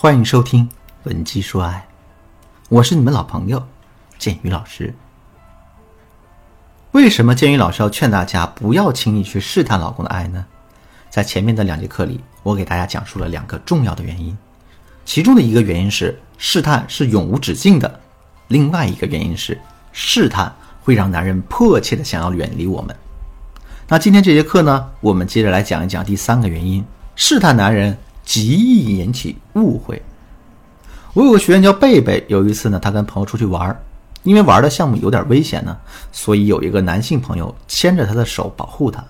欢迎收听《文姬说爱》，我是你们老朋友建宇老师。为什么建宇老师要劝大家不要轻易去试探老公的爱呢？在前面的两节课里，我给大家讲述了两个重要的原因，其中的一个原因是试探是永无止境的，另外一个原因是试探会让男人迫切的想要远离我们。那今天这节课呢，我们接着来讲一讲第三个原因：试探男人。极易引起误会。我有个学员叫贝贝，有一次呢，他跟朋友出去玩，因为玩的项目有点危险呢，所以有一个男性朋友牵着他的手保护他，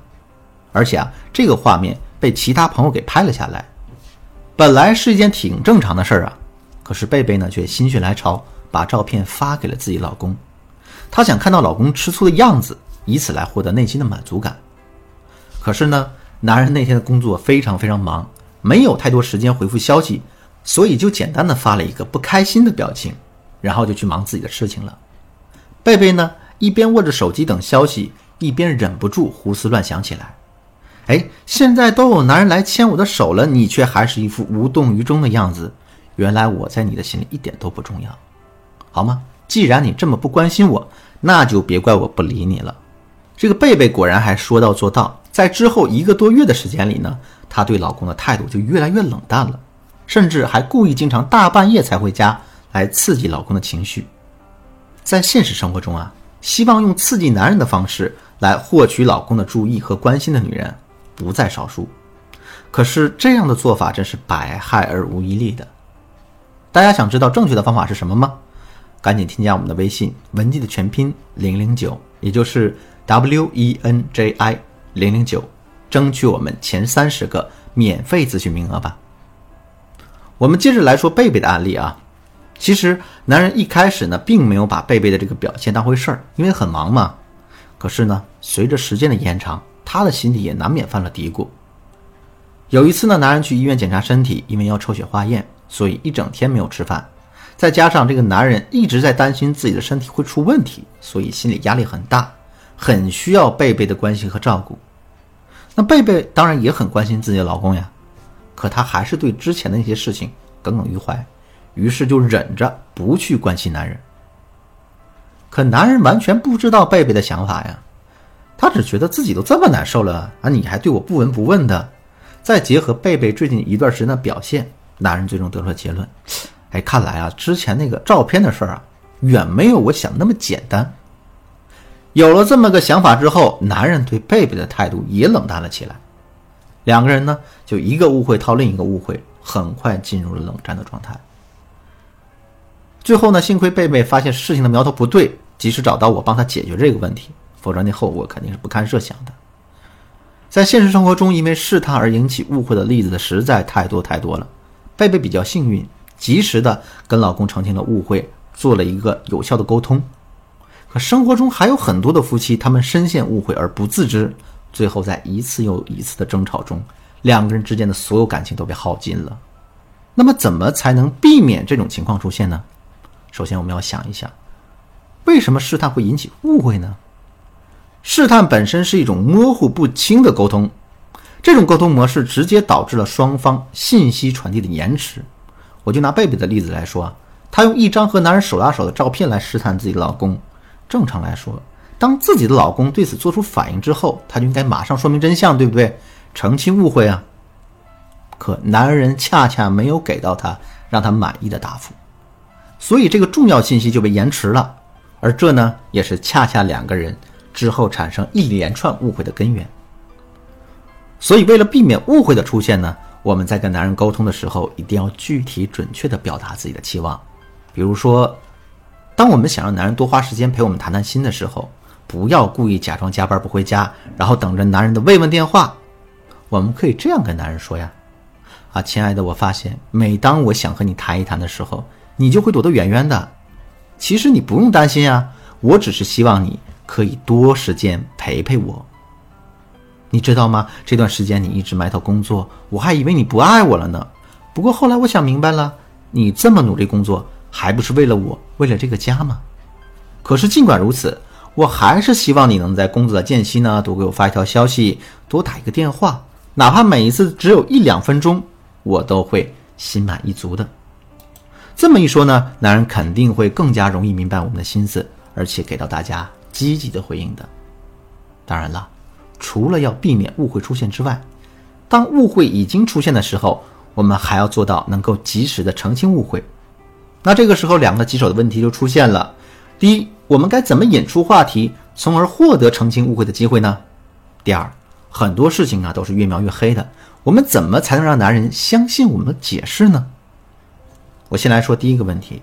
而且啊，这个画面被其他朋友给拍了下来。本来是一件挺正常的事儿啊，可是贝贝呢却心血来潮把照片发给了自己老公，她想看到老公吃醋的样子，以此来获得内心的满足感。可是呢，男人那天的工作非常非常忙。没有太多时间回复消息，所以就简单的发了一个不开心的表情，然后就去忙自己的事情了。贝贝呢，一边握着手机等消息，一边忍不住胡思乱想起来。哎，现在都有男人来牵我的手了，你却还是一副无动于衷的样子。原来我在你的心里一点都不重要，好吗？既然你这么不关心我，那就别怪我不理你了。这个贝贝果然还说到做到，在之后一个多月的时间里呢。她对老公的态度就越来越冷淡了，甚至还故意经常大半夜才回家，来刺激老公的情绪。在现实生活中啊，希望用刺激男人的方式来获取老公的注意和关心的女人不在少数。可是这样的做法真是百害而无一利的。大家想知道正确的方法是什么吗？赶紧添加我们的微信文姬的全拼零零九，也就是 W E N J I 零零九。争取我们前三十个免费咨询名额吧。我们接着来说贝贝的案例啊。其实男人一开始呢，并没有把贝贝的这个表现当回事儿，因为很忙嘛。可是呢，随着时间的延长，他的心里也难免犯了嘀咕。有一次呢，男人去医院检查身体，因为要抽血化验，所以一整天没有吃饭。再加上这个男人一直在担心自己的身体会出问题，所以心理压力很大，很需要贝贝的关心和照顾。那贝贝当然也很关心自己的老公呀，可她还是对之前的那些事情耿耿于怀，于是就忍着不去关心男人。可男人完全不知道贝贝的想法呀，他只觉得自己都这么难受了啊，你还对我不闻不问的。再结合贝贝最近一段时间的表现，男人最终得出了结论：哎，看来啊，之前那个照片的事儿啊，远没有我想那么简单。有了这么个想法之后，男人对贝贝的态度也冷淡了起来。两个人呢，就一个误会套另一个误会，很快进入了冷战的状态。最后呢，幸亏贝贝发现事情的苗头不对，及时找到我帮他解决这个问题，否则那后果肯定是不堪设想的。在现实生活中，因为试探而引起误会的例子实在太多太多了。贝贝比较幸运，及时的跟老公澄清了误会，做了一个有效的沟通。可生活中还有很多的夫妻，他们深陷误会而不自知，最后在一次又一次的争吵中，两个人之间的所有感情都被耗尽了。那么，怎么才能避免这种情况出现呢？首先，我们要想一想，为什么试探会引起误会呢？试探本身是一种模糊不清的沟通，这种沟通模式直接导致了双方信息传递的延迟。我就拿贝贝的例子来说啊，她用一张和男人手拉手的照片来试探自己的老公。正常来说，当自己的老公对此做出反应之后，她就应该马上说明真相，对不对？澄清误会啊。可男人恰恰没有给到她让她满意的答复，所以这个重要信息就被延迟了。而这呢，也是恰恰两个人之后产生一连串误会的根源。所以，为了避免误会的出现呢，我们在跟男人沟通的时候，一定要具体准确的表达自己的期望，比如说。当我们想让男人多花时间陪我们谈谈心的时候，不要故意假装加班不回家，然后等着男人的慰问电话。我们可以这样跟男人说呀：“啊，亲爱的，我发现每当我想和你谈一谈的时候，你就会躲得远远的。其实你不用担心啊，我只是希望你可以多时间陪陪我。你知道吗？这段时间你一直埋头工作，我还以为你不爱我了呢。不过后来我想明白了，你这么努力工作。”还不是为了我，为了这个家吗？可是尽管如此，我还是希望你能在工作的间隙呢，多给我发一条消息，多打一个电话，哪怕每一次只有一两分钟，我都会心满意足的。这么一说呢，男人肯定会更加容易明白我们的心思，而且给到大家积极的回应的。当然了，除了要避免误会出现之外，当误会已经出现的时候，我们还要做到能够及时的澄清误会。那这个时候，两个棘手的问题就出现了：第一，我们该怎么引出话题，从而获得澄清误会的机会呢？第二，很多事情啊都是越描越黑的，我们怎么才能让男人相信我们的解释呢？我先来说第一个问题，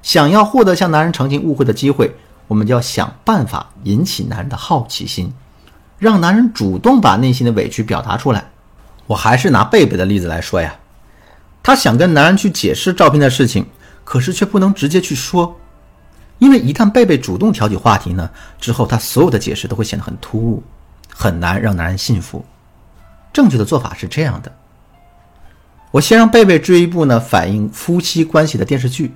想要获得向男人澄清误会的机会，我们就要想办法引起男人的好奇心，让男人主动把内心的委屈表达出来。我还是拿贝贝的例子来说呀，他想跟男人去解释照片的事情，可是却不能直接去说，因为一旦贝贝主动挑起话题呢，之后他所有的解释都会显得很突兀，很难让男人信服。正确的做法是这样的。我先让贝贝追一部呢反映夫妻关系的电视剧。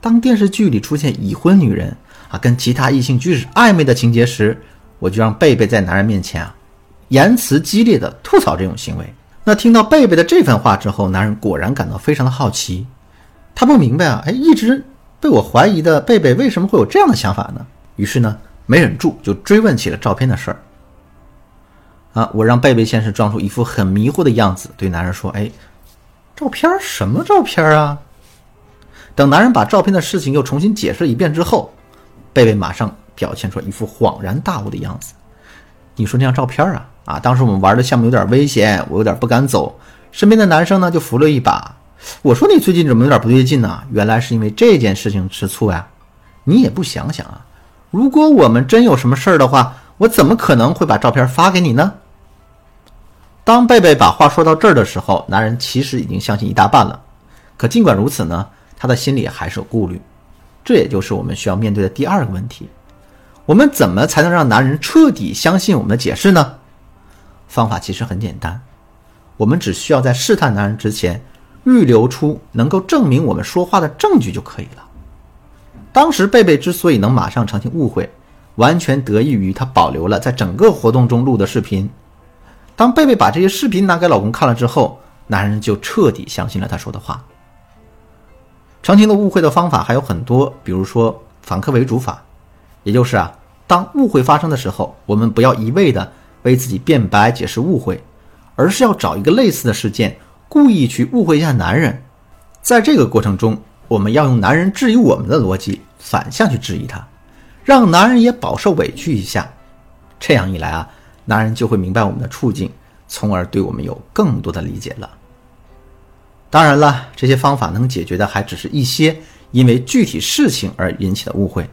当电视剧里出现已婚女人啊跟其他异性举止暧昧的情节时，我就让贝贝在男人面前啊言辞激烈的吐槽这种行为。那听到贝贝的这番话之后，男人果然感到非常的好奇。他不明白啊，哎，一直被我怀疑的贝贝为什么会有这样的想法呢？于是呢，没忍住就追问起了照片的事儿。啊，我让贝贝先是装出一副很迷糊的样子，对男人说：“哎。”照片什么照片啊？等男人把照片的事情又重新解释一遍之后，贝贝马上表现出一副恍然大悟的样子。你说那张照片啊啊！当时我们玩的项目有点危险，我有点不敢走，身边的男生呢就扶了一把。我说你最近怎么有点不对劲呢？原来是因为这件事情吃醋呀！你也不想想啊，如果我们真有什么事儿的话，我怎么可能会把照片发给你呢？当贝贝把话说到这儿的时候，男人其实已经相信一大半了。可尽管如此呢，他的心里还是有顾虑。这也就是我们需要面对的第二个问题：我们怎么才能让男人彻底相信我们的解释呢？方法其实很简单，我们只需要在试探男人之前，预留出能够证明我们说话的证据就可以了。当时贝贝之所以能马上澄清误会，完全得益于他保留了在整个活动中录的视频。当贝贝把这些视频拿给老公看了之后，男人就彻底相信了他说的话。澄清的误会的方法还有很多，比如说反客为主法，也就是啊，当误会发生的时候，我们不要一味的为自己辩白解释误会，而是要找一个类似的事件，故意去误会一下男人。在这个过程中，我们要用男人质疑我们的逻辑反向去质疑他，让男人也饱受委屈一下。这样一来啊。男人就会明白我们的处境，从而对我们有更多的理解了。当然了，这些方法能解决的还只是一些因为具体事情而引起的误会。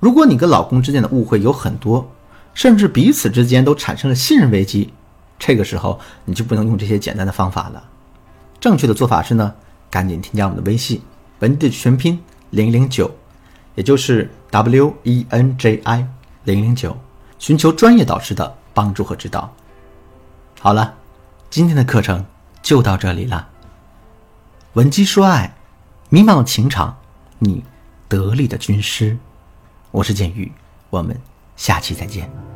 如果你跟老公之间的误会有很多，甚至彼此之间都产生了信任危机，这个时候你就不能用这些简单的方法了。正确的做法是呢，赶紧添加我们的微信“文的全拼零零九”，也就是 W E N J I 零零九，寻求专业导师的。帮助和指导。好了，今天的课程就到这里了。闻鸡说爱，迷茫的情场，你得力的军师。我是剑宇，我们下期再见。